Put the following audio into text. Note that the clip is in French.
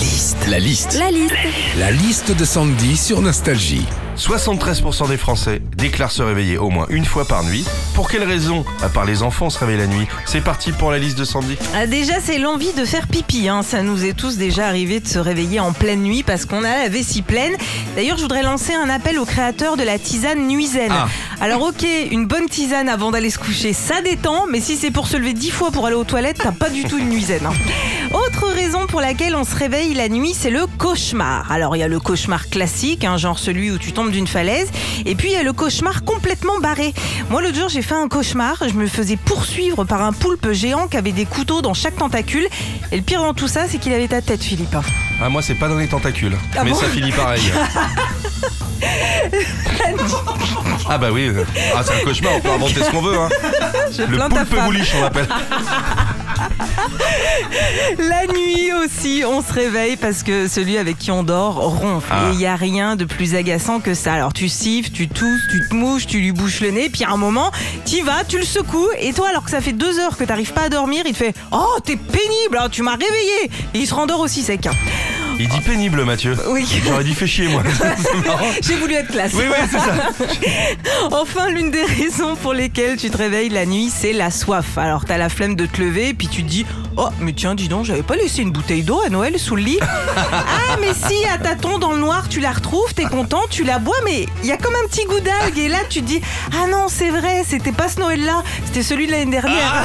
liste. La liste. La liste. La liste de Sandy sur Nostalgie. 73% des Français déclarent se réveiller au moins une fois par nuit. Pour quelle raison? À part les enfants se réveillent la nuit. C'est parti pour la liste de Sandy. Ah, déjà, c'est l'envie de faire pipi. hein. Ça nous est tous déjà arrivé de se réveiller en pleine nuit parce qu'on a la vessie pleine. D'ailleurs, je voudrais lancer un appel aux créateurs de la tisane nuisaine. Ah. Alors, ok, une bonne tisane avant d'aller se coucher, ça détend, mais si c'est pour se lever dix fois pour aller aux toilettes, t'as pas du tout une nuisaine. hein. Autre raison pour laquelle on se réveille la nuit, c'est le cauchemar. Alors, il y a le cauchemar classique, hein, genre celui où tu tombes d'une falaise, et puis il y a le cauchemar complètement barré. Moi, l'autre jour, j'ai fait un cauchemar. Je me faisais poursuivre par un poulpe géant qui avait des couteaux dans chaque tentacule. Et le pire dans tout ça, c'est qu'il avait ta tête, Philippe. Ah, moi, c'est pas dans les tentacules. Ah mais bon ça finit pareil. ah, bah oui. Ah, c'est un cauchemar, on peut inventer ce qu'on veut. Hein. Je Le poulpe bouliche, on l'appelle. La nuit aussi, on se réveille parce que celui avec qui on dort ronfle. Ah. Et il n'y a rien de plus agaçant que ça. Alors tu siffles, tu tousses, tu te mouches, tu lui bouches le nez, puis à un moment, tu vas, tu le secoues, et toi, alors que ça fait deux heures que t'arrives pas à dormir, il te fait Oh, t'es pénible, hein, tu m'as réveillé Et il se rendort aussi sec. Il dit pénible, Mathieu. Oui. J'aurais dit fait chier, moi. C'est marrant. J'ai voulu être classe. Oui, oui, c'est ça. Enfin, l'une des raisons pour lesquelles tu te réveilles la nuit, c'est la soif. Alors, t'as la flemme de te lever, puis tu te dis Oh, mais tiens, dis donc, j'avais pas laissé une bouteille d'eau à Noël sous le lit. ah, mais si, à tâtons dans le noir, tu la retrouves, t'es content, tu la bois, mais il y a comme un petit goût d'algue. Et là, tu te dis Ah non, c'est vrai, c'était pas ce Noël-là, c'était celui de l'année dernière.